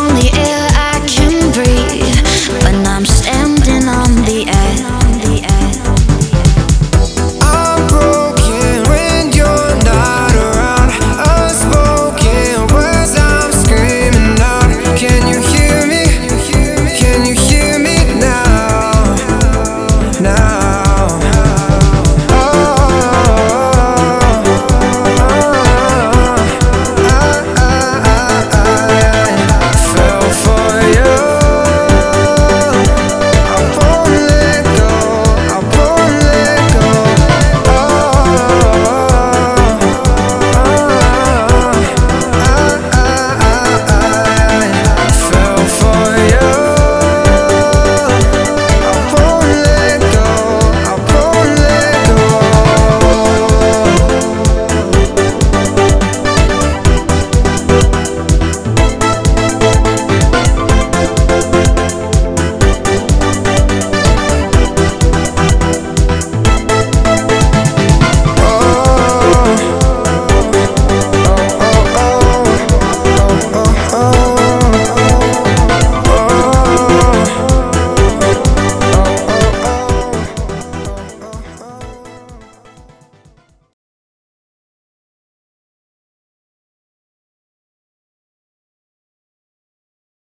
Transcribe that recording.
only